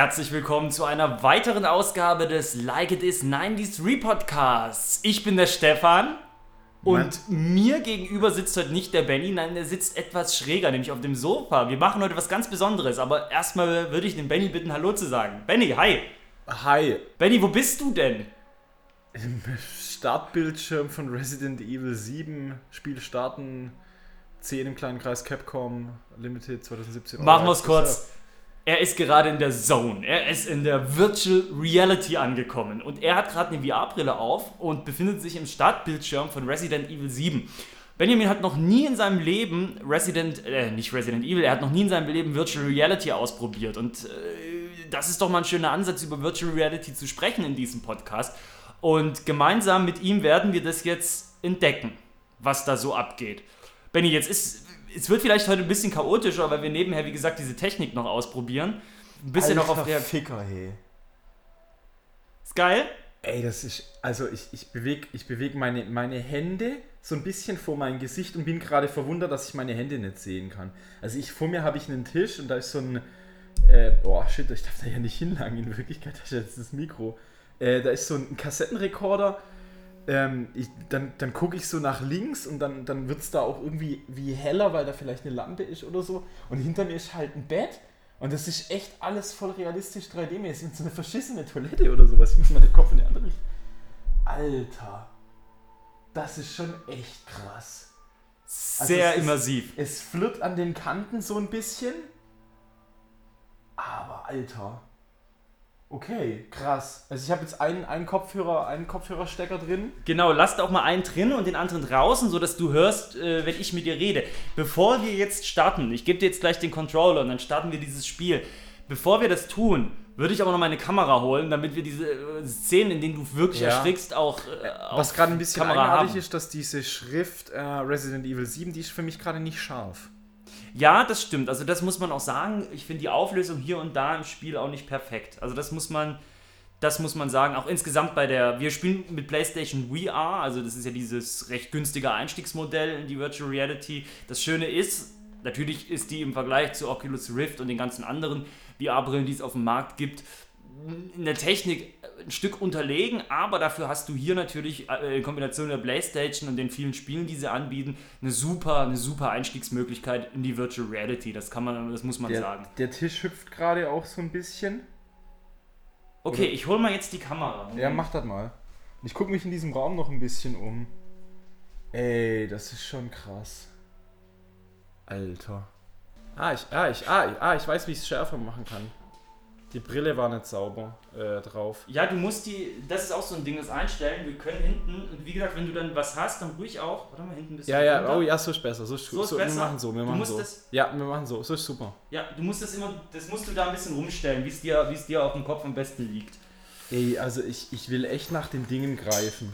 herzlich willkommen zu einer weiteren Ausgabe des Like It Is 90s Repodcasts. Ich bin der Stefan und mir gegenüber sitzt heute nicht der Benny, nein, der sitzt etwas schräger, nämlich auf dem Sofa. Wir machen heute was ganz Besonderes, aber erstmal würde ich den Benny bitten, Hallo zu sagen. Benny, hi. Hi. Benny, wo bist du denn? Im Startbildschirm von Resident Evil 7, Spiel starten, 10 im kleinen Kreis Capcom, Limited 2017. Machen wir es kurz. Er ist gerade in der Zone. Er ist in der Virtual Reality angekommen. Und er hat gerade eine VR-Brille auf und befindet sich im Startbildschirm von Resident Evil 7. Benjamin hat noch nie in seinem Leben Resident, äh, nicht Resident Evil, er hat noch nie in seinem Leben Virtual Reality ausprobiert. Und äh, das ist doch mal ein schöner Ansatz, über Virtual Reality zu sprechen in diesem Podcast. Und gemeinsam mit ihm werden wir das jetzt entdecken, was da so abgeht. Benny, jetzt ist es wird vielleicht heute ein bisschen chaotischer, weil wir nebenher, wie gesagt, diese Technik noch ausprobieren. Ein bisschen Alter noch auf der. Ficker, hey. Ist geil? Ey, das ist. Also, ich, ich bewege ich beweg meine, meine Hände so ein bisschen vor mein Gesicht und bin gerade verwundert, dass ich meine Hände nicht sehen kann. Also, ich, vor mir habe ich einen Tisch und da ist so ein. Äh, boah, shit, ich darf da ja nicht hinlangen. In Wirklichkeit das ist jetzt das Mikro. Äh, da ist so ein Kassettenrekorder. Ähm, ich, dann dann gucke ich so nach links und dann, dann wird es da auch irgendwie wie heller, weil da vielleicht eine Lampe ist oder so. Und hinter mir ist halt ein Bett. Und das ist echt alles voll realistisch 3D-mäßig. Und so eine verschissene Toilette oder sowas. Ich muss mal den Kopf in die andere Richtung. Alter. Das ist schon echt krass. Sehr es ist- immersiv. Es flirrt an den Kanten so ein bisschen. Aber Alter. Okay, krass. Also ich habe jetzt einen, einen Kopfhörer, einen Kopfhörerstecker drin. Genau, lasst auch mal einen drin und den anderen draußen, sodass du hörst, äh, wenn ich mit dir rede. Bevor wir jetzt starten, ich gebe dir jetzt gleich den Controller und dann starten wir dieses Spiel. Bevor wir das tun, würde ich aber noch meine Kamera holen, damit wir diese äh, Szenen, in denen du wirklich Ja. erschrickst, auch äh, Was gerade ein bisschen Kamera eigenartig haben. ist, dass diese Schrift äh, Resident Evil 7, die ist für mich gerade nicht scharf. Ja, das stimmt. Also das muss man auch sagen. Ich finde die Auflösung hier und da im Spiel auch nicht perfekt. Also das muss man, das muss man sagen. Auch insgesamt bei der, wir spielen mit PlayStation VR, also das ist ja dieses recht günstige Einstiegsmodell in die Virtual Reality. Das Schöne ist, natürlich ist die im Vergleich zu Oculus Rift und den ganzen anderen VR-Brillen, die es auf dem Markt gibt, in der Technik ein Stück unterlegen, aber dafür hast du hier natürlich äh, in Kombination der Playstation und den vielen Spielen, die sie anbieten, eine super, eine super Einstiegsmöglichkeit in die Virtual Reality. Das kann man, das muss man Der, sagen. der Tisch hüpft gerade auch so ein bisschen. Okay, ich hole mal jetzt die Kamera. Ja, mach das mal. Ich gucke mich in diesem Raum noch ein bisschen um. Ey, das ist schon krass. Alter. Ah, ich, ah, ich, ah, ich, ah, ich weiß, wie ich es schärfer machen kann. Die Brille war nicht sauber äh, drauf. Ja, du musst die, das ist auch so ein Ding, das einstellen. Wir können hinten, und wie gesagt, wenn du dann was hast, dann ruhig auch. Warte mal, hinten ein bisschen. Ja, ja, runter. oh ja, so ist besser. So ist, So ist so, besser? Wir machen so, wir Du machen musst so. das- Ja, wir machen so. So ist super. Ja, du musst das immer, das musst du da ein bisschen rumstellen, wie es dir, wie es dir auf dem Kopf am besten liegt. Ey, also ich, ich will echt nach den Dingen greifen.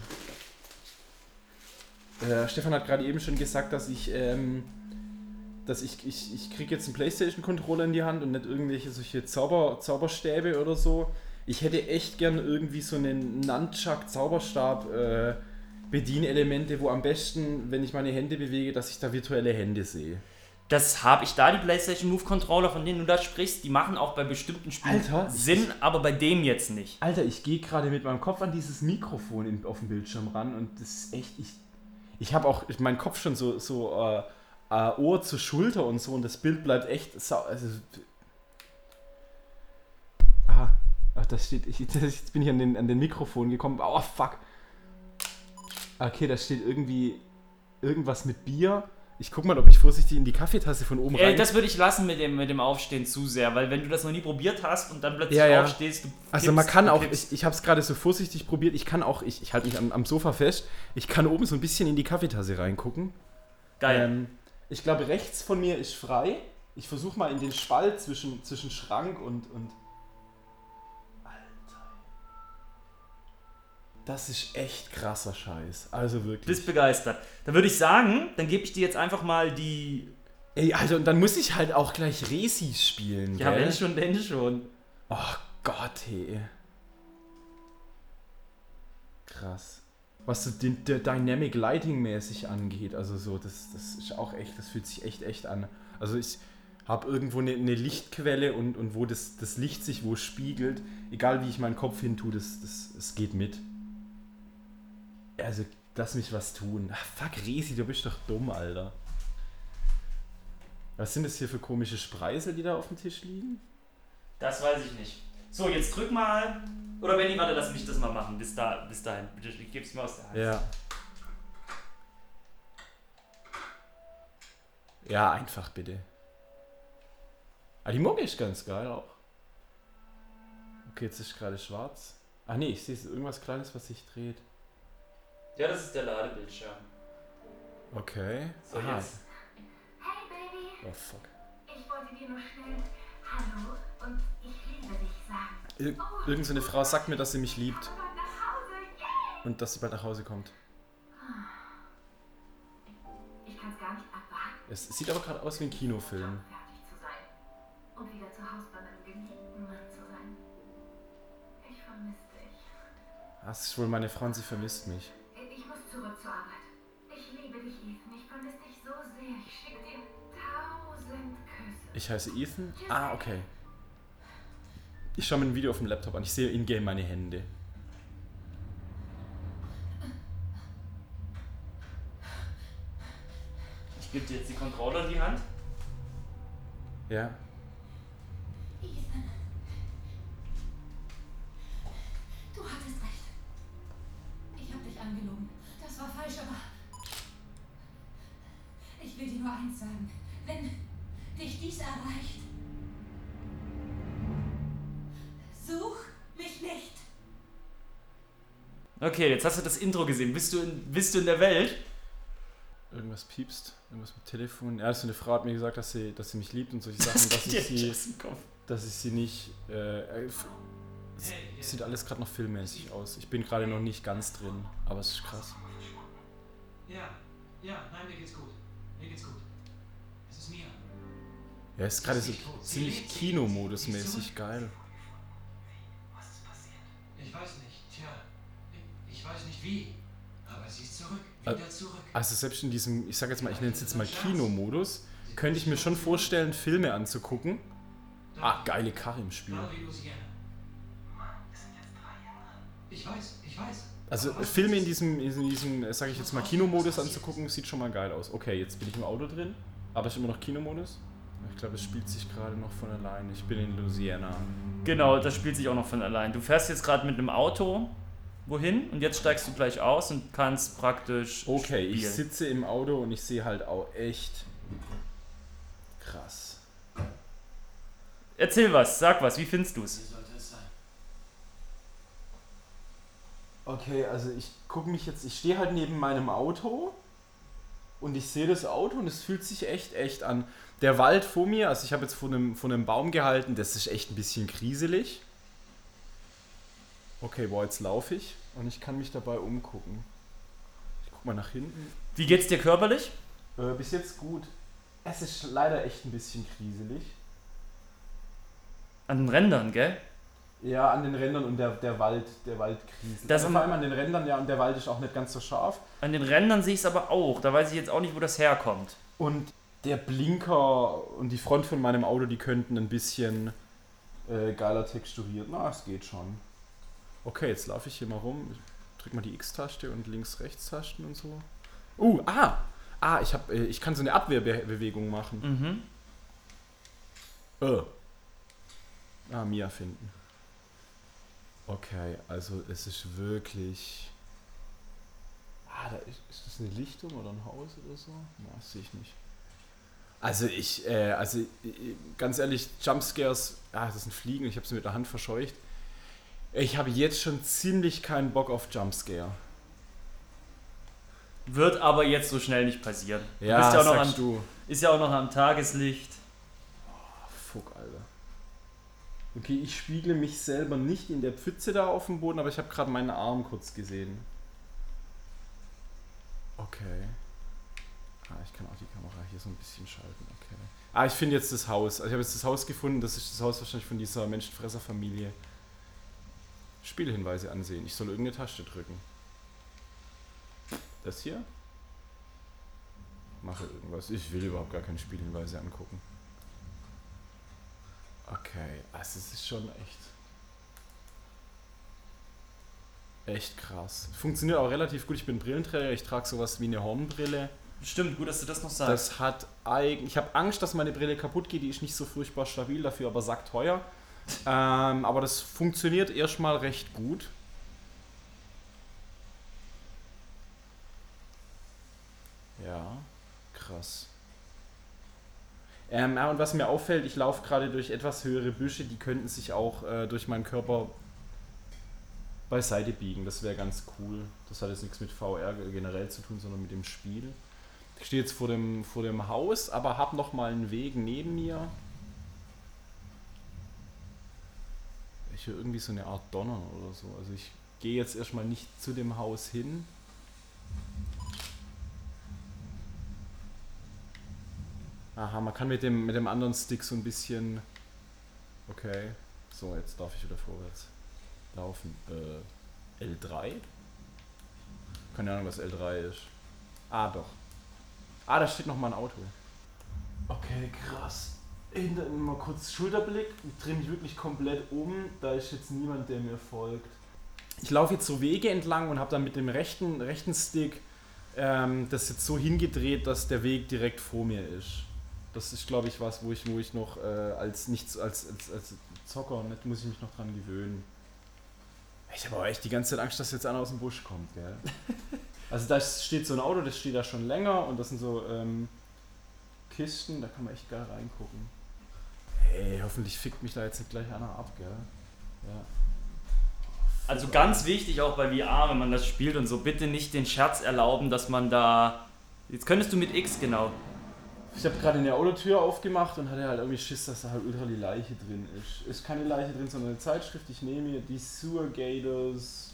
Äh, Stefan hat gerade eben schon gesagt, dass ich, ähm, dass ich, ich, ich kriege jetzt einen Playstation-Controller in die Hand und nicht irgendwelche solche Zauber, Zauberstäbe oder so. Ich hätte echt gern irgendwie so einen Nunchuck-Zauberstab äh, Bedienelemente, wo am besten, wenn ich meine Hände bewege, dass ich da virtuelle Hände sehe. Das habe ich da, die PlayStation Move Controller, von denen du da sprichst, die machen auch bei bestimmten Spielen Alter, Sinn, aber bei dem jetzt nicht. Alter, ich gehe gerade mit meinem Kopf an dieses Mikrofon in, auf dem Bildschirm ran und das ist echt, ich, ich habe auch ich, meinen Kopf schon so, so äh, äh, Ohr zur Schulter und so und das Bild bleibt echt sau, also, ah, ach, das steht, ich, das, jetzt bin ich an den, an den Mikrofon gekommen, oh fuck. Okay, da steht irgendwie irgendwas mit Bier. Ich guck mal, ob ich vorsichtig in die Kaffeetasse von oben Äh, rein... das würde ich lassen mit dem, mit dem Aufstehen zu sehr, weil wenn du das noch nie probiert hast und dann plötzlich Ja, ja. aufstehst, du Also kippst, man kann auch, ich, ich habe es gerade so vorsichtig probiert, ich kann auch, ich, ich halte mich am, am Sofa fest, ich kann oben so ein bisschen in die Kaffeetasse reingucken. Geil. Ähm, ich glaube, rechts von mir ist frei. Ich versuche mal in den Spalt zwischen, zwischen Schrank und, und... Alter. Das ist echt krasser Scheiß. Also wirklich. bist begeistert. Dann würde ich sagen, dann gebe ich dir jetzt einfach mal die. Ey, also und dann muss ich halt auch gleich Resis spielen, Ja, gell? wenn schon, denn schon. Oh Gott, hey. Krass. Was so den, der Dynamic Lighting mäßig angeht, also so, das, das ist auch echt, das fühlt sich echt, echt an. Also ich habe irgendwo eine, eine Lichtquelle und, und wo das, das Licht sich wo spiegelt, egal wie ich meinen Kopf hin tue, das, das, das geht mit. Also, lass mich was tun. Ach, fuck, Resi, du bist doch dumm, Alter. Was sind das hier für komische Spreisel, die da auf dem Tisch liegen? Das weiß ich nicht. So, jetzt drück mal. Oder Benny, warte, lass mich das mal machen. Bis, da, bis dahin. Bitte, ich geb's mir aus der Hand. Ja. Ja, einfach bitte. Ah, die Mucke ist ganz geil auch. Okay, jetzt ist gerade schwarz. Ah nee, ich sehe irgendwas Kleines, was sich dreht. Ja, das ist der Ladebildschirm. Okay. So, Aha. jetzt. Hey Baby, Oh fuck. ich wollte dir nur schnell Hallo und ich. Ir irgend so eine Frau sagt mir, dass sie mich liebt und dass sie bald nach Hause kommt. Es sieht aber gerade aus wie ein Kinofilm. fertig zu sein und wieder zu Hause bei meinem geliebten Mann zu sein. Ich vermisse dich. Das ist wohl meine Frau und sie vermisst mich. Ich muss zurück zur Arbeit. Ich liebe dich, Ethan. Ich vermisse dich so sehr. Ich schicke dir tausend Küsse. Ich heiße Ethan. Ah, okay. Ich schaue mir ein Video auf dem Laptop an. Ich sehe in-game meine Hände. Ich gebe dir jetzt die Controller in die Hand. Ja. Ethan. Du hattest recht. Ich habe dich angelogen. Das war falsch, aber. Ich will dir nur eins sagen. Wenn Okay, jetzt hast du das Intro gesehen. Bist du in, bist du in der Welt? Irgendwas piepst. Irgendwas mit Telefon. Ja, so eine Frau hat mir gesagt, dass sie, dass sie mich liebt und solche Sachen, dass geht dir ich sie, dass ich sie nicht. Äh, äh, sieht alles gerade noch filmmäßig aus. Ich bin gerade noch nicht ganz drin, aber es ist krass. Ja, ja, nein, mir geht's gut. Mir geht's gut. Es ist mir. Ja, es ist gerade so ziemlich Kinomodus-mäßig geil. Wie. Aber sie ist zurück. Wieder Ä- zurück. Also selbst in diesem, ich sag jetzt mal, ich nenne es jetzt mal Kinomodus, könnte ich mir schon vorstellen, Filme anzugucken. Ah, geile Karre im Spiel. Wie Louisiana. Mann, es sind jetzt drei Jahre. Ich weiß, ich weiß. Also Filme in diesem, in diesem, äh, sag ich jetzt mal, Kinomodus anzugucken, sieht schon mal geil aus. Okay, jetzt bin ich im Auto drin, aber es ist immer noch Kinomodus. Ich glaube, es spielt sich gerade noch von alleine. Ich bin in Louisiana. Genau, das spielt sich auch noch von allein. Du fährst jetzt gerade mit einem Auto wohin und jetzt steigst du gleich aus und kannst praktisch. Okay, ich spielen. sitze im Auto und ich sehe halt auch echt krass. Erzähl was, sag was, wie findest du es? Wie sollte es sein? Okay, also ich gucke mich jetzt, ich stehe halt neben meinem Auto und ich sehe das Auto und es fühlt sich echt, echt an. Der Wald vor mir, also ich habe jetzt vor einem, vor einem Baum gehalten, das ist echt ein bisschen kriselig. Okay, boah, jetzt laufe ich und ich kann mich dabei umgucken. Ich guck mal nach hinten. Wie geht's dir körperlich? Äh, bis jetzt gut. Es ist leider echt ein bisschen kriselig. An den Rändern, gell? Ja, an den Rändern und der, der Wald, der Wald kriselt. Das also vor allem an den Rändern, ja, und der Wald ist auch nicht ganz so scharf. An den Rändern sehe ich es aber auch. Da weiß ich jetzt auch nicht, wo das herkommt. Und der Blinker und die Front von meinem Auto, die könnten ein bisschen äh, geiler texturiert. Na, es geht schon. Okay, jetzt laufe ich hier mal rum. Ich drück mal die X-Taste und links-rechts-Tasten und so. Uh, ah! Ah, ich, hab, äh, ich kann so eine Abwehrbewegung machen. Mhm. Äh. Ah, Mia finden. Okay, also es ist wirklich. Ah, da ist, ist das eine Lichtung oder ein Haus oder so? Na, das sehe ich nicht. Also ich, äh, also äh, ganz ehrlich, Jumpscares, ah, das sind Fliegen, ich habe sie mit der Hand verscheucht. Ich habe jetzt schon ziemlich keinen Bock auf Jumpscare. Wird aber jetzt so schnell nicht passieren. Ja, bist ja sagst am, du. ist ja auch noch am Tageslicht. Fuck, Alter. Okay, ich spiegle mich selber nicht in der Pfütze da auf dem Boden, aber ich habe gerade meinen Arm kurz gesehen. Okay. Ah, ich kann auch die Kamera hier so ein bisschen schalten. Okay. Ah, ich finde jetzt das Haus. Also ich habe jetzt das Haus gefunden. Das ist das Haus wahrscheinlich von dieser Menschenfresserfamilie. Spielhinweise ansehen. Ich soll irgendeine Taste drücken. Das hier? Mache irgendwas. Ich will überhaupt gar keine Spielhinweise angucken. Okay, also es ist schon echt. Echt krass. Funktioniert auch relativ gut. Ich bin Brillenträger, ich trage sowas wie eine Hornbrille. Stimmt, gut, dass du das noch sagst. Das hat eigentlich. Ich habe Angst, dass meine Brille kaputt geht. Die ist nicht so furchtbar stabil, dafür aber sackteuer. Ähm, aber das funktioniert erstmal recht gut. Ja, krass. Ähm, ja, und was mir auffällt, ich laufe gerade durch etwas höhere Büsche, die könnten sich auch äh, durch meinen Körper beiseite biegen. Das wäre ganz cool. Das hat jetzt nichts mit VR generell zu tun, sondern mit dem Spiel. Ich stehe jetzt vor dem, vor dem Haus, aber habe noch mal einen Weg neben mir. Ich höre irgendwie so eine Art Donnern oder so. Also ich gehe jetzt erstmal nicht zu dem Haus hin. Aha, man kann mit dem, mit dem anderen Stick so ein bisschen... Okay. So, jetzt darf ich wieder vorwärts laufen. Äh, L3? Keine Ahnung, was L3 ist. Ah, doch. Ah, da steht noch mal ein Auto. Okay, krass. Hinter mir mal kurz Schulterblick. Ich drehe mich wirklich komplett um. Da ist jetzt niemand, der mir folgt. Ich laufe jetzt so Wege entlang und habe dann mit dem rechten, rechten Stick ähm, das jetzt so hingedreht, dass der Weg direkt vor mir ist. Das ist, glaube ich, was, wo ich, wo ich noch äh, als nichts als, als, als Zocker nicht, muss ich mich noch dran gewöhnen. Ich habe aber echt die ganze Zeit Angst, dass jetzt einer aus dem Busch kommt, gell? Also da steht so ein Auto, das steht da schon länger und das sind so ähm, Kisten, da kann man echt geil reingucken. Hey, hoffentlich fickt mich da jetzt nicht gleich einer ab, gell? Ja. Also ganz wichtig auch bei VR, wenn man das spielt und so, bitte nicht den Scherz erlauben, dass man da. Jetzt könntest du mit X genau. Ich habe gerade eine Autotür aufgemacht und hatte halt irgendwie Schiss, dass da halt ultra die Leiche drin ist. Ist keine Leiche drin, sondern eine Zeitschrift. Ich nehme hier die Sewer Gators.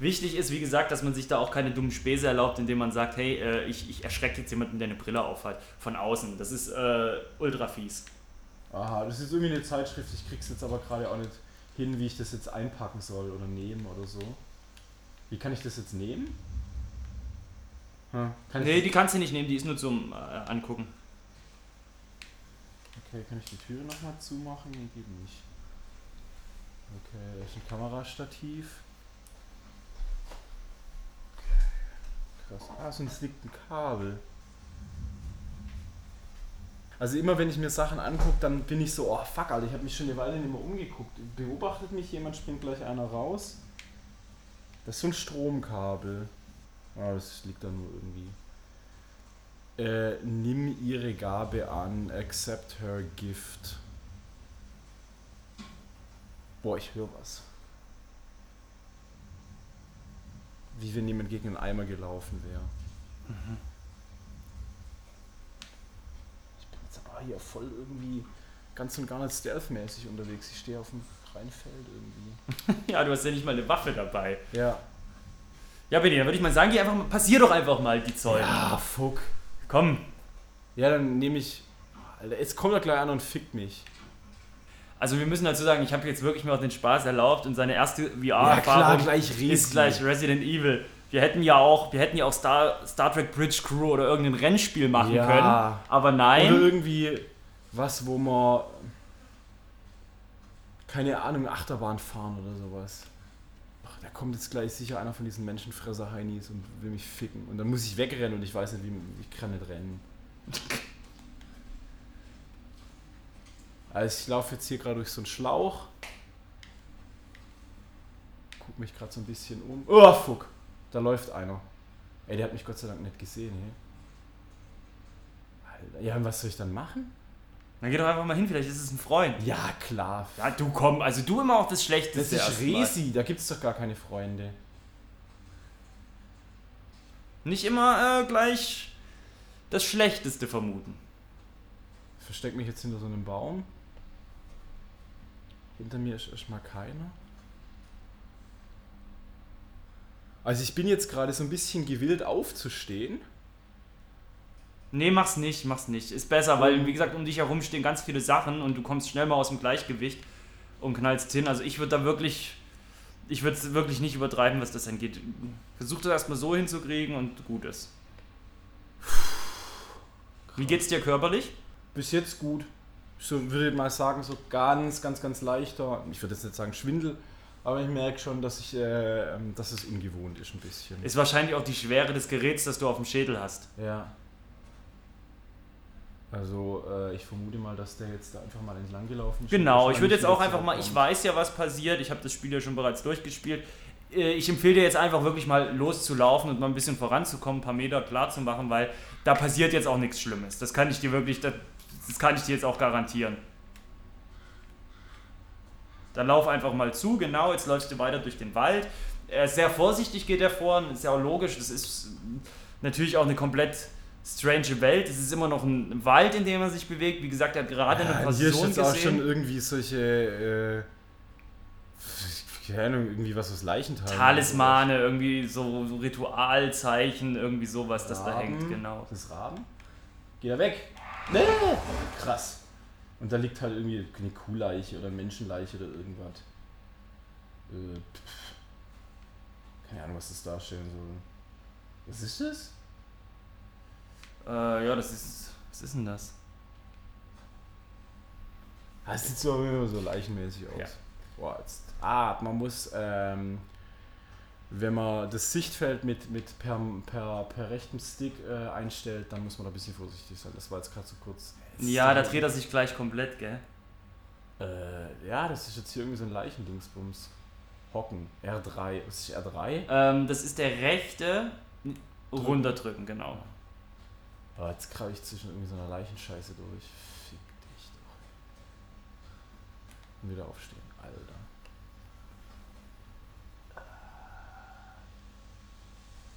Wichtig ist, wie gesagt, dass man sich da auch keine dummen Späße erlaubt, indem man sagt, hey, äh, ich, ich erschrecke jetzt jemanden, der eine Brille aufhat, von außen. Das ist äh, ultra fies. Aha, das ist irgendwie eine Zeitschrift. Ich krieg's jetzt aber gerade auch nicht hin, wie ich das jetzt einpacken soll oder nehmen oder so. Wie kann ich das jetzt nehmen? Hm, kann Nee, die kannst du nicht nehmen, die ist nur zum äh, Angucken. Okay, kann ich die Tür nochmal zumachen? Nee, geht nicht. Okay, da ist ein Kamerastativ. Krass. Ah, so es liegt ein Kabel. Also immer wenn ich mir Sachen angucke, dann bin ich so, oh fuck, Alter, ich habe mich schon eine Weile nicht mehr umgeguckt. Beobachtet mich jemand, springt gleich einer raus. Das ist so ein Stromkabel. Ah, das liegt da nur irgendwie. Äh, nimm ihre Gabe an, accept her gift. Boah, ich höre was. Wie wenn jemand gegen einen Eimer gelaufen wäre. Ich bin jetzt aber hier voll irgendwie ganz und gar nicht stealth-mäßig unterwegs. Ich stehe auf dem freien Feld irgendwie. ja, du hast ja nicht mal eine Waffe dabei. Ja. Ja, Benny, dann würde ich mal sagen, geh einfach mal, passier doch einfach mal die Zäune. Ah, fuck. Komm. Ja, dann nehme ich. Alter, jetzt kommt er gleich an und fickt mich. Also wir müssen dazu sagen, ich habe jetzt wirklich mir auch den Spaß erlaubt und seine erste Ja, VR-Erfahrung Resi. ist gleich Resident Evil. Wir hätten ja auch, wir hätten ja auch Star, Star Trek Bridge Crew oder irgendein Rennspiel machen Ja. können. Aber Oder nein. irgendwie was, wo man. Keine Ahnung, Achterbahn fahren oder sowas. Ach, da kommt jetzt gleich sicher einer von diesen Menschenfresser-Heinis und will mich ficken. Und dann muss ich wegrennen und ich weiß nicht, wie. Ich kann nicht rennen. Also ich laufe jetzt hier gerade durch so einen Schlauch. Guck mich gerade so ein bisschen um. Oh, fuck. Da läuft einer. Ey, der hat mich Gott sei Dank nicht gesehen, hey. Alter, ja, und was soll ich dann machen? Dann geh doch einfach mal hin, vielleicht ist es ein Freund. Ja, klar. Ja, du komm, also du immer auch das Schlechteste. Das ist. Resi, da gibt es doch gar keine Freunde. Nicht immer äh, gleich das Schlechteste vermuten. Ich versteck mich jetzt hinter so einem Baum. Hinter mir ist erstmal keiner. Also ich bin jetzt gerade so ein bisschen gewillt aufzustehen. Nee, mach's nicht, mach's nicht. Ist besser, weil, wie gesagt, um dich herum stehen ganz viele Sachen und du kommst schnell mal aus dem Gleichgewicht und knallst hin. Also ich würde da wirklich, ich würde es wirklich nicht übertreiben, was das angeht. Versuch das erstmal so hinzukriegen und gut ist. Wie geht's dir körperlich? Bis jetzt gut. So würde ich mal sagen, so ganz, ganz, ganz leichter, ich würde jetzt nicht sagen Schwindel, aber ich merke schon, dass ich, äh, dass es ungewohnt ist ein bisschen. Ist wahrscheinlich auch die Schwere des Geräts, das du auf dem Schädel hast. Ja. Also äh, ich vermute mal, dass der jetzt da einfach mal entlang gelaufen ist. Genau, ich würde jetzt auch einfach mal, ich weiß ja, was passiert, ich habe das Spiel ja schon bereits durchgespielt. Äh, Ich empfehle dir jetzt einfach wirklich mal loszulaufen und mal ein bisschen voranzukommen, ein paar Meter klar zu machen, weil da passiert jetzt auch nichts Schlimmes. Das kann ich dir wirklich, das kann ich dir jetzt auch garantieren. Dann lauf einfach mal zu, genau, jetzt läufst du weiter durch den Wald. Er ist sehr vorsichtig geht er vor, ist ja auch logisch, das ist natürlich auch eine komplett strange Welt. Es ist immer noch ein Wald, in dem er sich bewegt. Wie gesagt, er hat gerade eine Ja, und hier ist Person jetzt auch schon irgendwie solche, äh, keine Ahnung, irgendwie was aus Leichenteilen. Talismane, irgendwie so, so Ritualzeichen, irgendwie sowas, das da Raben. hängt, genau. Das ist Raben? Geht er weg? Nee! Krass. Und da liegt halt irgendwie eine Kuhleiche oder Menschenleiche oder irgendwas. Äh, keine Ahnung, was das darstellen soll. Was ist das? Äh, ja, das ist. Was ist denn das? Ah, es sieht so, immer so leichenmäßig aus. Ja. Boah, jetzt. Ah, man muss, ähm, wenn man das Sichtfeld mit, mit per, per, per rechtem Stick äh, einstellt, dann muss man da ein bisschen vorsichtig sein. Das war jetzt gerade so kurz. Ja, da dreht er sich gleich komplett, gell? Äh, ja, das ist jetzt hier irgendwie so ein Leichendingsbums. Hocken. R3. Was ist R3? Ähm, das ist der rechte. Runterdrücken, genau. Oh, jetzt krabbe ich zwischen irgendwie so einer Leichenscheiße durch. Fick dich doch. Und wieder aufstehen. Alter.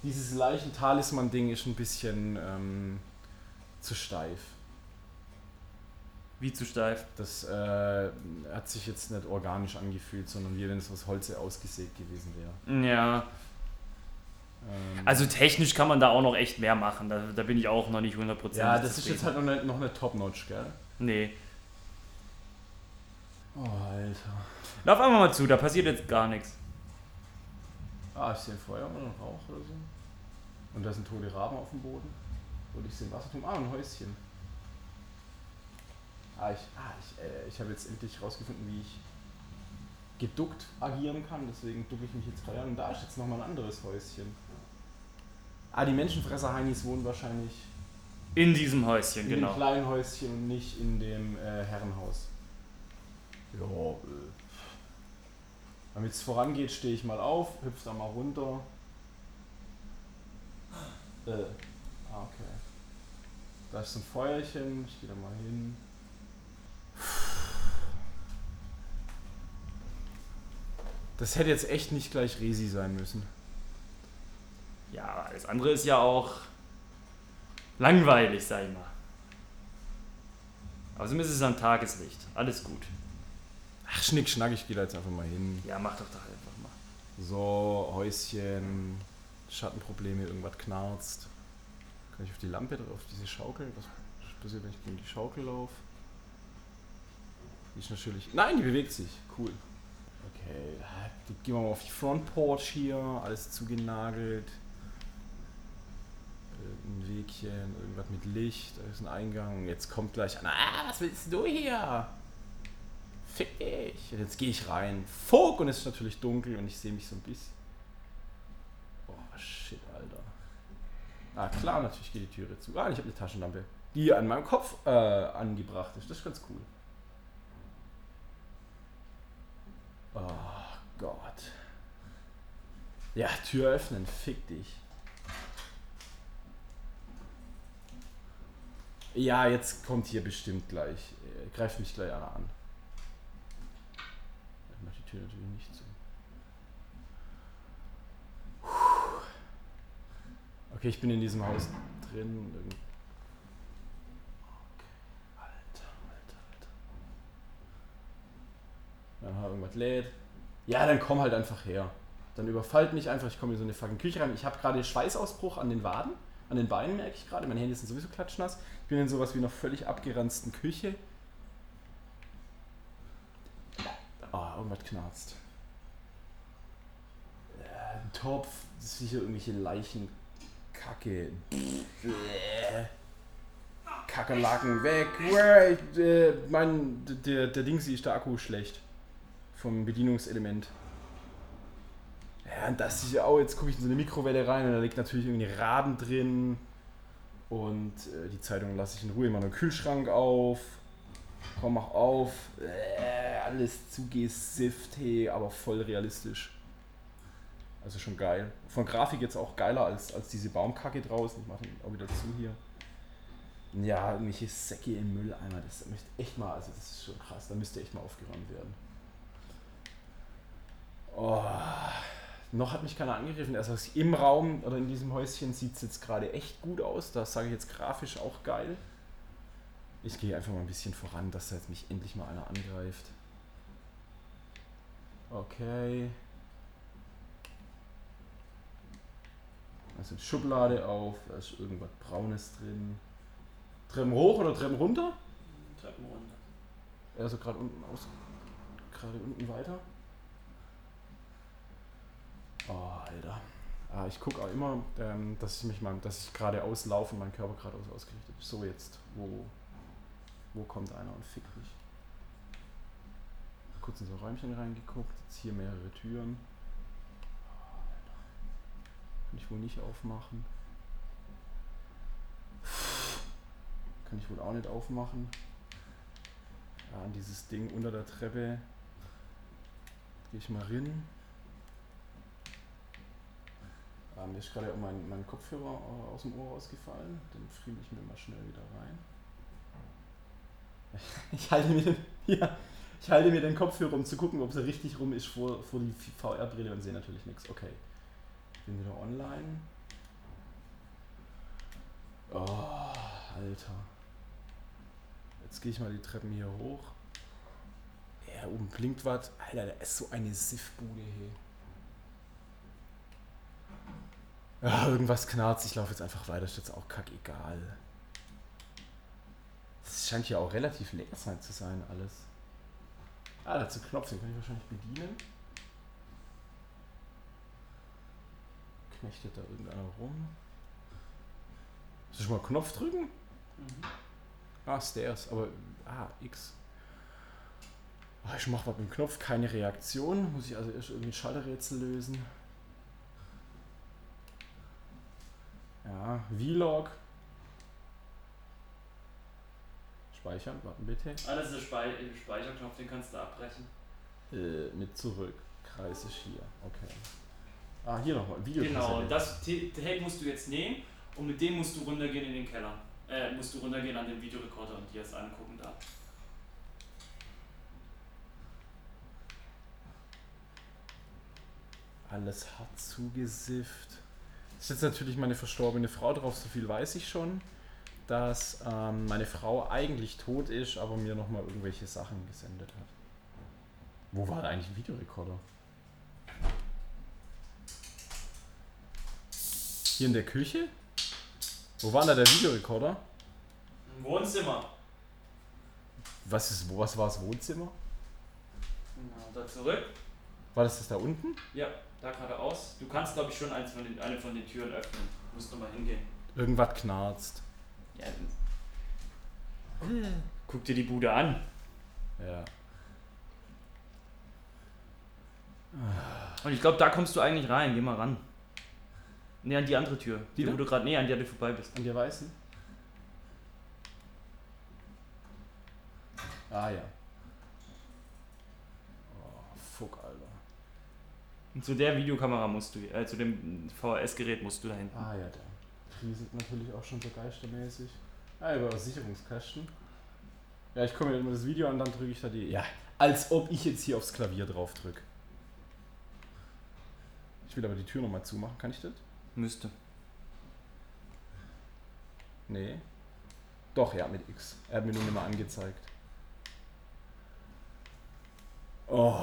Dieses Leichentalisman-Ding ist ein bisschen ähm, zu steif. Wie zu steif. Das äh, hat sich jetzt nicht organisch angefühlt, sondern wie wenn es aus Holze ausgesägt gewesen wäre. Ja. Ähm, Also technisch kann man da auch noch echt mehr machen. Da, da bin ich auch noch nicht 100% ja, das ist jetzt halt noch eine, noch eine Top-Notch, gell? Nee. Oh, Alter. Lauf einfach mal zu, da passiert jetzt gar nichts. Ah, ich sehe ein Feuer oder einen Rauch oder so. Und da sind tote Raben auf dem Boden. Und ich sehe ein Wasserturm. Ah, ein Häuschen. Ah, ich, ah, ich, äh, ich habe jetzt endlich rausgefunden, wie ich geduckt agieren kann. Deswegen ducke ich mich jetzt gerade an. Und da ist jetzt nochmal ein anderes Häuschen. Ah, die Menschenfresser-Heinis wohnen wahrscheinlich In diesem Häuschen, in genau. dem kleinen Häuschen und nicht in dem äh, Herrenhaus. Ja, äh. Damit es vorangeht, stehe ich mal auf, hüpf da mal runter. Äh, ah, okay. Da ist ein Feuerchen, ich gehe da mal hin. Das hätte jetzt echt nicht gleich Resi sein müssen. Ja, alles andere ist ja auch langweilig, sag ich mal. Außerdem ist es am Tageslicht. Alles gut. Ach, Schnick, Schnack, ich gehe da jetzt einfach mal hin. Ja, mach doch doch einfach mal. So, Häuschen, Schattenprobleme, irgendwas knarzt. Kann ich auf die Lampe drauf, diese Schaukel? Was passiert, wenn ich gegen die Schaukel laufe? Die ist natürlich. Nein, die bewegt sich. Cool. Okay, da gehen wir mal auf die Front Porch hier. Alles zugenagelt. Ein Wegchen, irgendwas mit Licht, da ist ein Eingang. Jetzt kommt gleich einer. Ah, was willst du hier? Fick dich. Und jetzt gehe ich rein. Fuck! Und es ist natürlich dunkel und ich sehe mich so ein bisschen. Boah, shit, Alter. Ah, klar, natürlich geht die Türe zu. Ah, ich habe eine Taschenlampe, die an meinem Kopf äh, angebracht ist. Das ist ganz cool. Oh Gott. Ja, Tür öffnen. Fick dich. Ja, jetzt kommt hier bestimmt gleich. Äh, greift mich gleich einer an. Tür natürlich nicht zu. Okay, ich bin in diesem Haus drin. Okay. Alter, Alter, Alter. Aha, irgendwas lädt. Ja, dann komm halt einfach her. Dann überfallt mich einfach, ich komme in so eine fucking Küche rein. Ich habe gerade Schweißausbruch an den Waden, an den Beinen merke ich gerade. Meine Hände sind sowieso klatschnass. Ich bin in sowas wie einer völlig abgeranzten Küche. Ah, irgendwas knarzt. Äh, ein Topf, das ist sicher irgendwelche Leichenkacke. Bäh. Kakerlaken weg. Äh, mein, der, der Dingsi ist der Akku schlecht. Vom Bedienungselement. Ja, und das ist ja auch, jetzt gucke ich in so eine Mikrowelle rein und da liegt natürlich irgendwie Raben drin. Und äh, die Zeitung lasse ich in Ruhe in meinem Kühlschrank auf. Komm, mach auf. Äh, alles zugesifft, hey, aber voll realistisch. Also schon geil. Von Grafik jetzt auch geiler als, als diese Baumkacke draußen. Ich mache den auch wieder zu hier. Ja, irgendwelche Säcke im Mülleimer, das möchte echt mal, also das ist schon krass, da müsste echt mal aufgeräumt werden. Oh, noch hat mich keiner angegriffen. Also im Raum oder in diesem Häuschen sieht es jetzt gerade echt gut aus. Das sage ich jetzt grafisch auch geil. Ich gehe einfach mal ein bisschen voran, dass da jetzt mich endlich mal einer angreift. Okay. Also die Schublade auf, da ist irgendwas Braunes drin. Treppen hoch oder Treppen runter? Treppen runter. Also gerade unten aus. Gerade unten weiter. Oh, Alter. Ah, ich gucke auch immer, ähm, dass ich mich mal, dass ich gerade auslaufe und mein Körper gerade aus ausgerichtet ist. So jetzt, wo, wo kommt einer und fickt mich? Kurz in so ein Räumchen reingeguckt, jetzt hier mehrere Türen. Kann ich wohl nicht aufmachen. Kann ich wohl auch nicht aufmachen. Ja, an dieses Ding unter der Treppe. Gehe ich mal rein. Ah, mir ist gerade mein, mein Kopfhörer äh, aus dem Ohr rausgefallen. Den friemel ich mir mal schnell wieder rein. Ich halte mir den, ja, ich halte mir den Kopfhörer, um zu gucken, ob es richtig rum ist vor, vor die VR-Brille und sehe natürlich nichts. Okay. Ich bin wieder online. Oh, Alter. Jetzt gehe ich mal die Treppen hier hoch. Ja, oben blinkt was. Alter, da ist so eine Siffbude hier. Ja, irgendwas knarzt. Ich laufe jetzt einfach weiter. Ist jetzt auch kackegal. Es scheint ja auch relativ leer zu sein, alles. Ah, da ist ein Knopf, den kann ich wahrscheinlich bedienen. Knechtet da irgendeiner rum? Soll ich mal Knopf drücken? Ah, Stairs, aber. Ah, X. Ah, ich mache was mit dem Knopf, keine Reaktion. Muss ich also erst irgendwie ein Schalterrätsel lösen. Ja, Vlog. Speichern, warten bitte. Ah, das ist der Spei Speicherknopf, den kannst du abbrechen. Äh, mit zurück. Kreis ist hier. Okay. Ah, hier nochmal. Video. Genau, das Tape musst du jetzt nehmen und mit dem musst du runtergehen in den Keller. Äh, musst du runtergehen an den Videorekorder und dir das angucken da. Alles hart zugesifft. Ist jetzt natürlich meine verstorbene Frau drauf, so viel weiß ich schon. Dass ähm, meine Frau eigentlich tot ist, aber mir nochmal irgendwelche Sachen gesendet hat. Wo war da eigentlich ein Videorekorder? Hier in der Küche? Wo war da der Videorekorder? Im Wohnzimmer. Was, ist, was war das Wohnzimmer? Genau, da zurück. War das das da unten? Ja, da geradeaus. Du kannst, glaube ich, schon eins von den, eine von den Türen öffnen. Du musst nochmal hingehen. Irgendwas knarzt. Ja, Guck dir die Bude an. Ja. Und ich glaube, da kommst du eigentlich rein. Geh mal ran. Nee, an die andere Tür. Die Die, da? wo du gerade, nee, an der du vorbei bist. An der weißen? Ah ja. Oh, fuck, Alter. Und zu der Videokamera musst du, äh, zu dem VHS-Gerät musst du da hinten. Ah ja, der rieselt natürlich auch schon so geistermäßig. Ah, über Sicherungskasten. Ja, ich komme mir immer das Video an, dann drücke ich da die. Ja, als ob ich jetzt hier aufs Klavier drauf drücke. Ich will aber die Tür nochmal zumachen. Kann ich das? Müsste. Nee. Doch, ja, mit X. Er hat mir nur nicht mal angezeigt. Oh,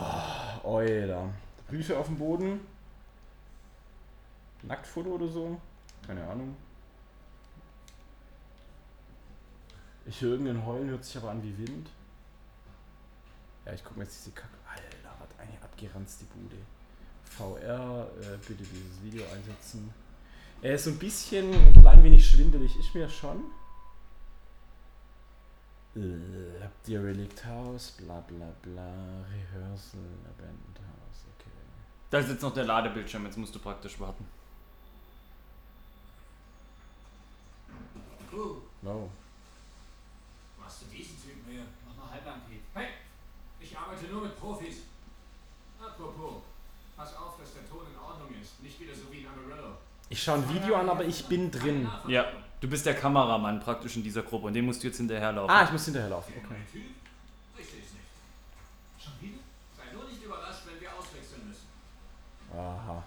Alter. Briefe auf dem Boden. Nacktfoto oder so? Keine Ahnung. Ich höre irgendein Heulen, hört sich aber an wie Wind. Ja, ich gucke mir jetzt diese Kacke. Alter, was eine abgeranzte Bude. VR, äh, bitte dieses Video einsetzen. Er ist so ein bisschen, ein klein wenig schwindelig, ist mir schon. Äh, habt ihr Relict House? Bla bla bla. Rehearsal, Abandoned House, okay. Da ist jetzt noch der Ladebildschirm, jetzt musst du praktisch warten. Wow. machst du diesen Typen hier? Mach mal halblang, Pete. Hey, ich arbeite nur mit Profis. Apropos, pass auf, dass der Ton in Ordnung ist. Nicht wieder so wie in Amarillo. Ich schaue ein Video an, aber ich bin drin. Ja, du bist der Kameramann praktisch in dieser Gruppe und den musst du jetzt hinterherlaufen. Ah, ich muss hinterherlaufen, okay. Mein Typ? Versteh's nicht. Schon wieder? Sei nur nicht überrascht, wenn wir auswechseln müssen. Aha.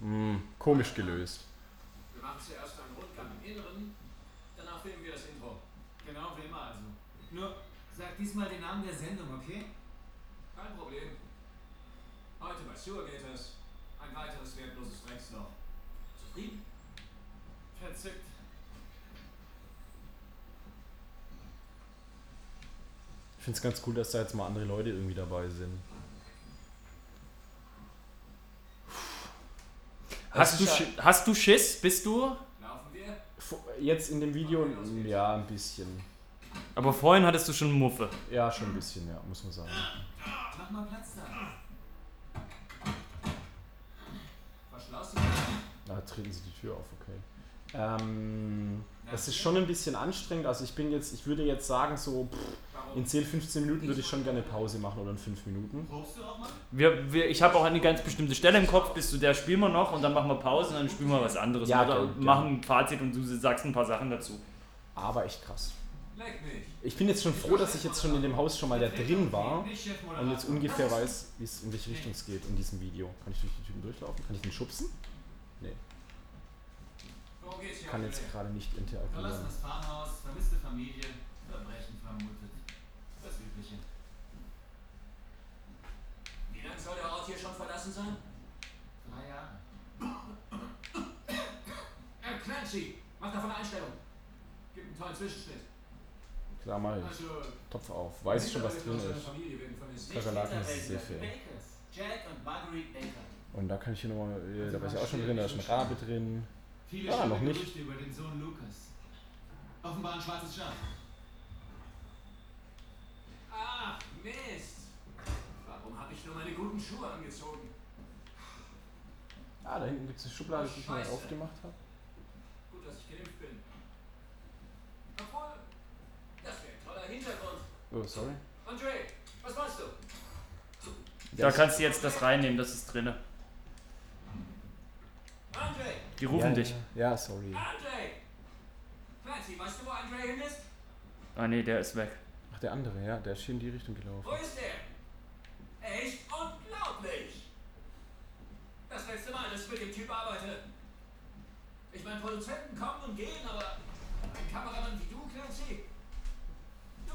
Hm, komisch gelöst. Wir machen zuerst einen Rundgang im Inneren, danach filmen wir das Intro. Genau wie immer also. Nur sag diesmal den Namen der Sendung, okay? Kein Problem. Heute bei Sewergators ein weiteres wertloses Drecksloch. Zufrieden? Verzückt. Ich finde es ganz cool, dass da jetzt mal andere Leute irgendwie dabei sind. Hast du, ja- hast du Schiss? Bist du? Laufen wir? Vo- Jetzt in dem Video, ja, ein bisschen. Aber vorhin hattest du schon Muffe. Ja, schon ein bisschen, ja, muss man sagen. Mach mal Platz da. Verschlossen? Da treten sie die Tür auf, okay. Ähm, es ist schon ein bisschen anstrengend. Also ich bin jetzt, ich würde jetzt sagen, so pff, in 10, 15 Minuten würde ich schon gerne Pause machen oder in 5 Minuten. Probst du auch mal? Wir, wir, ich habe auch eine ganz bestimmte Stelle im Kopf, bis zu der spielen wir noch und dann machen wir Pause und dann spielen wir was anderes. Ja, Oder gerne, machen ein Fazit und du sagst ein paar Sachen dazu. Aber echt krass. Ich bin jetzt schon froh, dass ich jetzt schon in dem Haus schon mal da drin war und jetzt ungefähr weiß, wie es in welche Richtung es geht in diesem Video. Kann ich durch die Typen durchlaufen? Kann ich den schubsen? Nee, kann jetzt gerade nicht interagieren. Verlassenes Farmhaus, vermisste Familie, Verbrechen vermutet. Das Übliche. Wie lange soll der Ort hier schon verlassen sein? Drei Jahre. Äh, Clancy, mach davon eine Einstellung. Gib einen tollen Zwischenschnitt. Klar, mach ich. Also, Topf auf. Weiß ich schon, was drin ist. Kakerlaken ist sehr viel. Und da kann ich hier nochmal, äh, da war ich auch schon drin, da ist ein Rabe drin. Viele Ah, noch nicht. Über den Sohn Lukas. Offenbar ein schwarzes Schaf. Ach, Mist. Warum habe ich nur meine guten Schuhe angezogen? Ah, da hinten gibt es eine Schublade, die ich mal aufgemacht habe. Gut, dass ich geimpft bin. Obwohl, das wäre ein toller Hintergrund. Oh, sorry. Andre, was meinst du? Da kannst du jetzt das reinnehmen, das ist drinne. Andre! Die rufen ja, dich. Ja, sorry. Andre! Clancy, weißt du, wo Andre hin ist? Ah nee, der ist weg. Ach, der andere, ja, der ist hier in die Richtung gelaufen. Wo ist er? Echt unglaublich! Das letzte Mal, dass ich mit dem Typ arbeite. Ich meine, Produzenten kommen und gehen, aber ein Kameramann wie du, Clancy,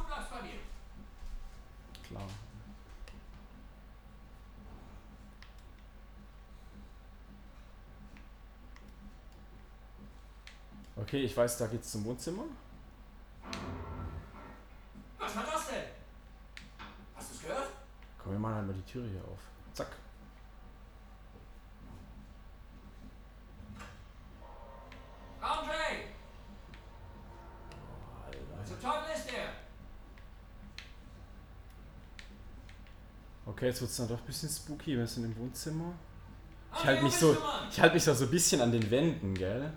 du bleibst bei mir. Klar. Okay, ich weiß, da geht's zum Wohnzimmer. Was war das denn? Hast du es gehört? Komm, wir machen halt mal die Türe hier auf. Zack. Andre! Alter. Zum Teufel ist er? Okay, jetzt wird's dann doch ein bisschen spooky. Wir sind im Wohnzimmer. Ich Andre, halte mich so, ich halte mich da so ein bisschen an den Wänden, gell?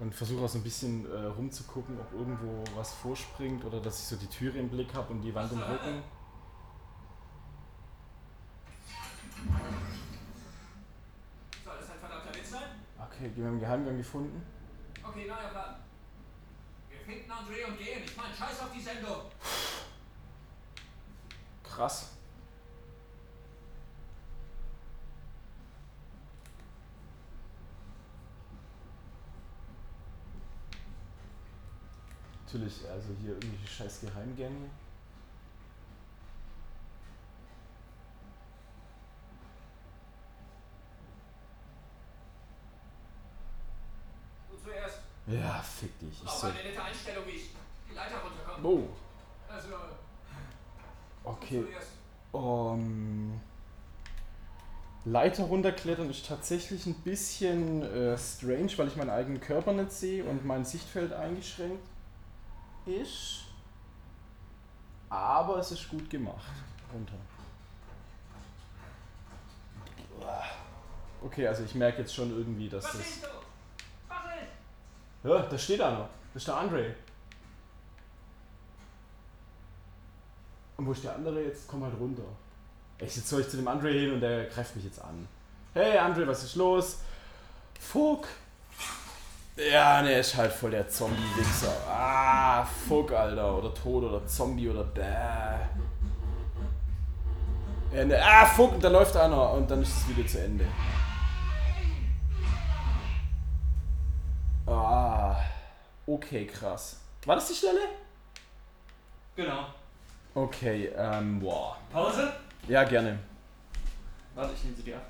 Und versuche auch so ein bisschen äh, rumzugucken, ob irgendwo was vorspringt oder dass ich so die Türe im Blick habe und die Wand im Rücken. Soll das ein verdammter Witz sein? Okay, wir haben einen Geheimgang gefunden. Okay, neuer Plan. Wir finden Andre und gehen. Ich meine, scheiß auf die Sendung. Krass. Natürlich, also hier irgendwelche scheiß Geheimgänge. Du zuerst. Ja, fick dich. Ich soll. eine nette Einstellung, wie ich die Leiter runterkomme. Oh, Also, okay. Um, Leiter runterklettern ist tatsächlich ein bisschen äh, strange, weil ich meinen eigenen Körper nicht sehe und mein Sichtfeld eingeschränkt ist. Aber es ist gut gemacht. Runter. Okay, also ich merke jetzt schon irgendwie, dass das. siehst du? Was ist? Ja, da steht einer. Das ist der Andre. Und wo ist der andere jetzt? Komm halt runter. Ich soll ich zu dem Andre hin und der greift mich jetzt an. Hey Andre, was ist los? Fuck. Ja, ne, ist halt voll der Zombie-Wichser. Ah, fuck, Alter. Oder Tod oder Zombie oder bäh. Ja, ne, ah, fuck, und da läuft einer und dann ist das Video zu Ende. Okay, krass. War das die Stelle? Genau. Okay, ähm, boah. Pause? Ja, gerne. Warte, ich nehme sie dir ab.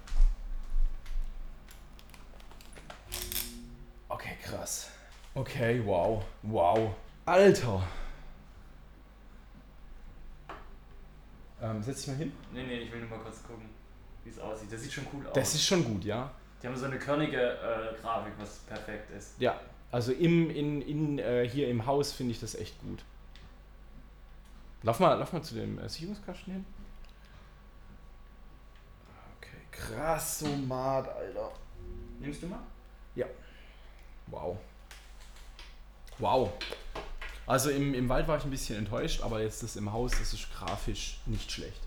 Okay, krass. Okay, wow. Wow. Alter. Ähm, setz dich mal hin. Nee, nee, ich will nur mal kurz gucken, wie es aussieht. Das sieht schon cool aus. Das ist schon gut, ja. Die haben so eine körnige äh, Grafik, was perfekt ist. Ja, also im, in, in, äh, hier im Haus finde ich das echt gut. Lauf mal, lauf mal zu dem äh, Sicherungskasten hin. Okay, krass, so mad, Alter. Nimmst du mal? Wow. Wow. Also im, im Wald war ich ein bisschen enttäuscht, aber jetzt das im Haus, das ist grafisch nicht schlecht.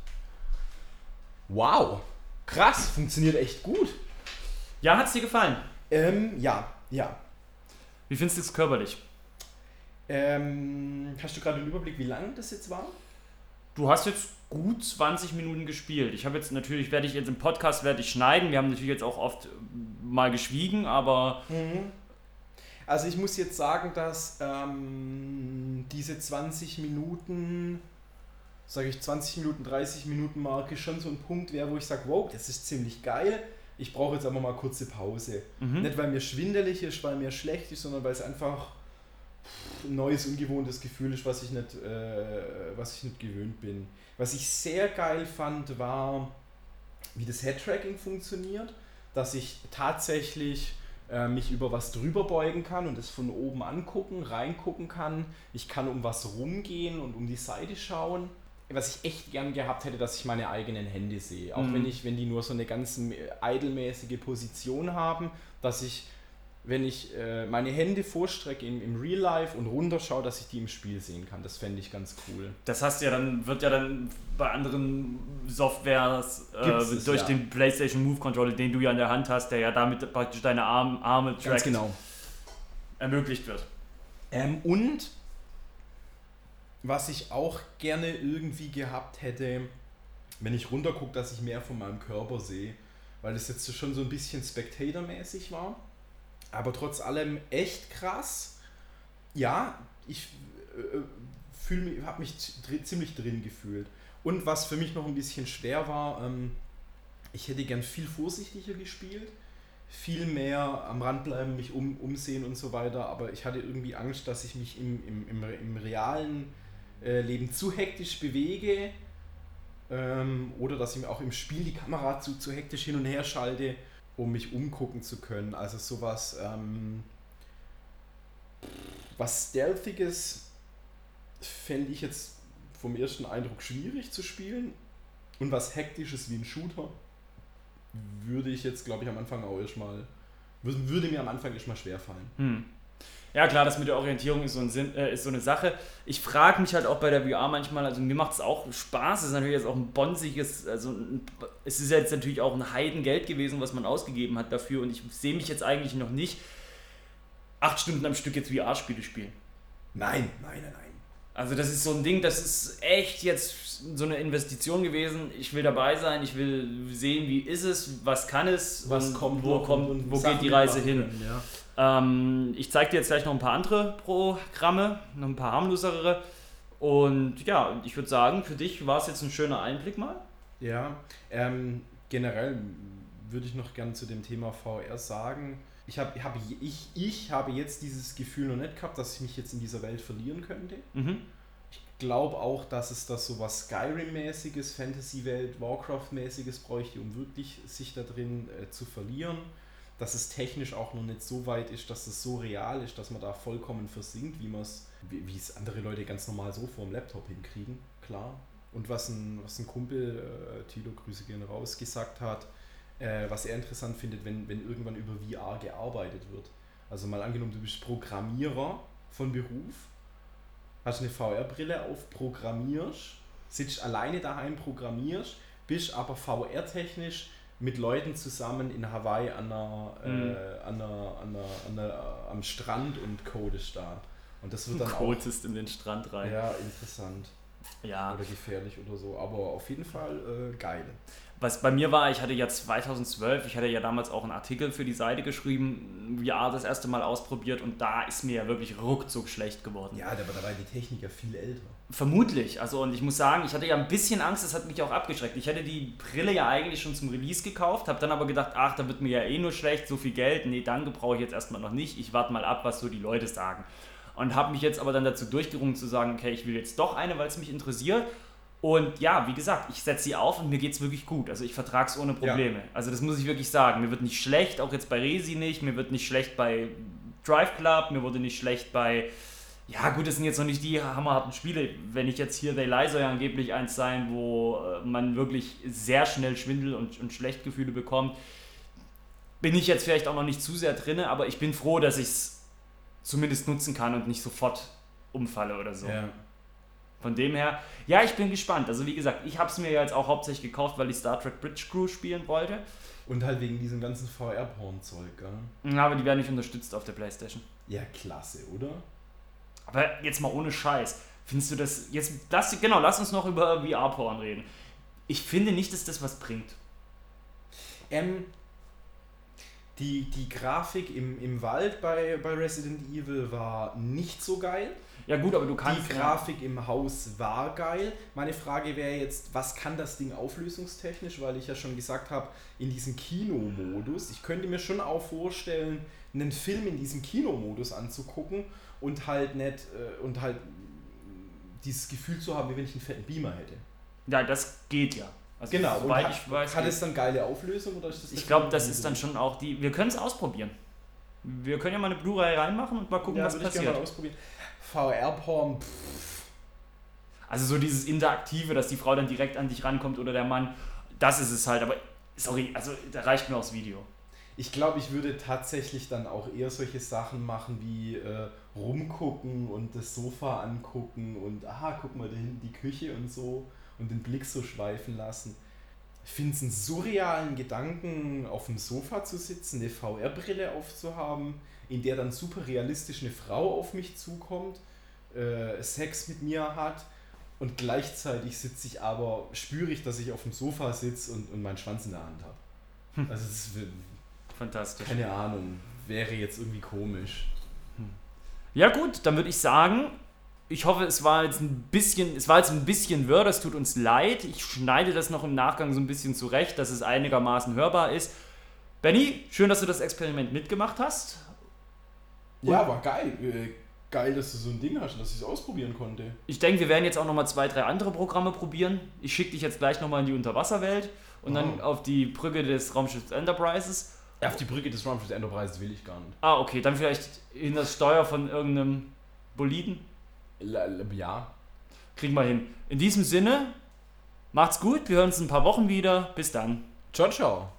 Wow. Krass, funktioniert echt gut. Ja, hat's dir gefallen? Ähm, ja, ja. Wie findest du es körperlich? Ähm, hast du gerade einen Überblick, wie lang das jetzt war? Du hast jetzt gut 20 Minuten gespielt. Ich habe jetzt natürlich, werde ich jetzt im Podcast werde ich schneiden. Wir haben natürlich jetzt auch oft mal geschwiegen, aber Also ich muss jetzt sagen, dass ähm, diese 20 Minuten, sage ich 20 Minuten, 30 Minuten Marke schon so ein Punkt wäre, wo ich sage, wow, das ist ziemlich geil. Ich brauche jetzt aber mal kurze Pause. mhm. Nicht weil mir schwindelig ist, weil mir schlecht ist, sondern weil es einfach ein neues, ungewohntes Gefühl ist, was ich nicht, äh, was ich nicht gewöhnt bin. Was ich sehr geil fand, war, wie das Head-Tracking funktioniert, dass ich tatsächlich äh, mich über was drüber beugen kann und es von oben angucken, reingucken kann. Ich kann um was rumgehen und um die Seite schauen. Was ich echt gern gehabt hätte, dass ich meine eigenen Hände sehe. Auch Mhm. wenn ich, wenn die nur so eine ganz idlemäßige Position haben, dass ich, wenn ich äh, meine Hände vorstrecke im, im Real Life und runterschaue, dass ich die im Spiel sehen kann. Das fände ich ganz cool. das hast du ja dann, wird ja dann bei anderen Softwares äh, es, durch ja. den PlayStation Move Controller, den du ja in der Hand hast, der ja damit praktisch deine Arm, Arme Ganz trackt, genau. ermöglicht wird. Ähm, und was ich auch gerne irgendwie gehabt hätte, wenn ich runtergucke, dass ich mehr von meinem Körper sehe, weil das jetzt schon so ein bisschen Spectator-mäßig war, aber trotz allem echt krass. Ja, ich äh, fühl mich, habe mich ziemlich drin gefühlt. Und was für mich noch ein bisschen schwer war, ähm, ich hätte gern viel vorsichtiger gespielt, viel mehr am Rand bleiben, mich um, umsehen und so weiter, aber ich hatte irgendwie Angst, dass ich mich im, im, im, im realen äh, Leben zu hektisch bewege ähm, oder dass ich mir auch im Spiel die Kamera zu, zu hektisch hin und her schalte, um mich umgucken zu können. Also sowas, ähm, was Stealthiges fände ich jetzt vom ersten Eindruck schwierig zu spielen und was Hektisches wie ein Shooter würde ich jetzt, glaube ich, am Anfang auch erstmal, würde, mir am Anfang erstmal schwerfallen. Hm. Ja klar, das mit der Orientierung ist so, ein Sinn, äh, ist so eine Sache. Ich frage mich halt auch bei der VR manchmal, also mir macht es auch Spaß, es ist natürlich jetzt auch ein bonziges, also ein, es ist jetzt natürlich auch ein Heidengeld gewesen, was man ausgegeben hat dafür und ich sehe mich jetzt eigentlich noch nicht acht Stunden am Stück jetzt VR-Spiele spielen. Nein, nein, nein, nein. Also das ist so ein Ding, das ist echt jetzt so eine Investition gewesen. Ich will dabei sein, ich will sehen, wie ist es, was kann es, und wo, noch kommt, und wo Sachen geht die Reise hin. können, ja. Ähm, ich zeige dir jetzt gleich noch ein paar andere Programme, noch ein paar harmlosere. Und ja, ich würde sagen, für dich war es jetzt ein schöner Einblick mal. Ja, ähm, generell würde ich noch gern zu dem Thema VR sagen. Ich, hab, hab, ich, ich habe jetzt dieses Gefühl noch nicht gehabt, dass ich mich jetzt in dieser Welt verlieren könnte. Mhm. glaube auch, dass es da so was Skyrim-mäßiges, Fantasy-Welt, Warcraft-mäßiges bräuchte, um wirklich sich da drin äh, zu verlieren. Dass es technisch auch noch nicht so weit ist, dass es so real ist, dass man da vollkommen versinkt, wie man es, wie es andere Leute ganz normal so vor dem Laptop hinkriegen, klar. Und was ein, was ein Kumpel, äh, Tilo, Grüße gehen raus, gesagt hat, äh, was er interessant findet, wenn, wenn irgendwann über VR gearbeitet wird. Also mal angenommen, du bist Programmierer von Beruf, hast eine VR-Brille auf, programmierst, sitzt alleine daheim, programmierst, bist aber VR-technisch mit Leuten zusammen in Hawaii an der, Mhm. äh, an der, an der, an der, am Strand und codest da. Und das wird dann Kotest in den Strand rein. ja, interessant ja. oder gefährlich oder so, aber auf jeden Fall äh, geil. Was bei mir war, ich hatte ja 2012, ich hatte ja damals auch einen Artikel für die Seite geschrieben, VR das erste Mal ausprobiert und da ist mir ja wirklich ruckzuck schlecht geworden. Ja, aber da war die Technik ja viel älter. Vermutlich. Also und ich muss sagen, ich hatte ja ein bisschen Angst, das hat mich auch abgeschreckt. Ich hätte die Brille ja eigentlich schon zum Release gekauft, habe dann aber gedacht, ach, da wird mir ja eh nur schlecht, so viel Geld. Nee, danke, brauche ich jetzt erstmal noch nicht. Ich warte mal ab, was so die Leute sagen. Und habe mich jetzt aber dann dazu durchgerungen zu sagen, okay, ich will jetzt doch eine, weil es mich interessiert. Und ja, wie gesagt, ich setze sie auf und mir geht es wirklich gut. Also ich vertrage es ohne Probleme. Also das muss ich wirklich sagen. Mir wird nicht schlecht, auch jetzt bei Resi nicht. Mir wird nicht schlecht bei Drive Club. Mir wurde nicht schlecht bei... Ja gut, das sind jetzt noch nicht die hammerharten Spiele. Wenn ich jetzt hier They Lie soll ja angeblich eins sein, wo äh, man wirklich sehr schnell Schwindel und, und Schlechtgefühle bekommt, bin ich jetzt vielleicht auch noch nicht zu sehr drinne, aber ich bin froh, dass ich es zumindest nutzen kann und nicht sofort umfalle oder so. Ja. Von dem her, ja, ich bin gespannt. Also wie gesagt, ich habe es mir jetzt auch hauptsächlich gekauft, weil ich Star Trek Bridge Crew spielen wollte. Und halt wegen diesem ganzen VR-Porn-Zeug, gell? Ja, Aber die werden nicht unterstützt auf der Playstation. Ja, klasse, oder? Aber jetzt mal ohne Scheiß. Findest du das jetzt, lass, genau, lass uns noch über VR-Porn reden. Ich finde nicht, dass das was bringt. Ähm, die, die Grafik im, im Wald bei, bei Resident Evil war nicht so geil. Ja gut, aber du kannst... Die Grafik im Haus war geil. Meine Frage wäre jetzt, was kann das Ding auflösungstechnisch? Weil ich ja schon gesagt habe, in diesem Kinomodus, ich könnte mir schon auch vorstellen, einen Film in diesem Kinomodus anzugucken und halt nicht äh, und halt dieses Gefühl zu haben, wie wenn ich einen fetten Beamer hätte. Ja, das geht ja. Also, Genau, soweit hat, ich weiß. hat es dann geile Auflösung oder ist das ich glaube, das ist dann schon auch die... Wir können es ausprobieren. Wir können ja mal eine Blu-ray reinmachen und mal gucken, ja, was würde ich gerne passiert. mal ausprobieren. VR-Porn, Also so dieses Interaktive, dass die Frau dann direkt an dich rankommt oder der Mann, das ist es halt. Aber sorry, also da reicht mir auch das Video. Ich glaube, ich würde tatsächlich dann auch eher solche Sachen machen wie äh, rumgucken und das Sofa angucken und aha, guck mal da hinten die Küche und so und den Blick so schweifen lassen. Ich finde es einen surrealen Gedanken, auf dem Sofa zu sitzen, eine VR-Brille aufzuhaben, in der dann super realistisch eine Frau auf mich zukommt, äh, Sex mit mir hat und gleichzeitig sitze ich aber, spüre ich, dass ich auf dem Sofa sitze und, und meinen Schwanz in der Hand habe. Also es ist Fantastisch. keine Ahnung, wäre jetzt irgendwie komisch. Ja gut, dann würde ich sagen, ich hoffe, es war jetzt ein bisschen, es war jetzt ein bisschen wirr, das tut uns leid. Ich schneide das noch im Nachgang so ein bisschen zurecht, dass es einigermaßen hörbar ist. Benny, schön, dass du das Experiment mitgemacht hast. Ja, war geil. Äh, geil, dass du so ein Ding hast, dass ich es ausprobieren konnte. Ich denke, wir werden jetzt auch nochmal zwei, drei andere Programme probieren. Ich schicke dich jetzt gleich nochmal in die Unterwasserwelt und dann Oh. auf die Brücke des Raumschiffs Enterprises. Auf die Brücke des Raumschiffs Enterprise will ich gar nicht. Ah, okay, dann vielleicht in das Steuer von irgendeinem Boliden. Ja. Kriegen wir hin. In diesem Sinne, macht's gut, wir hören uns in ein paar Wochen wieder. Bis dann. Ciao, ciao.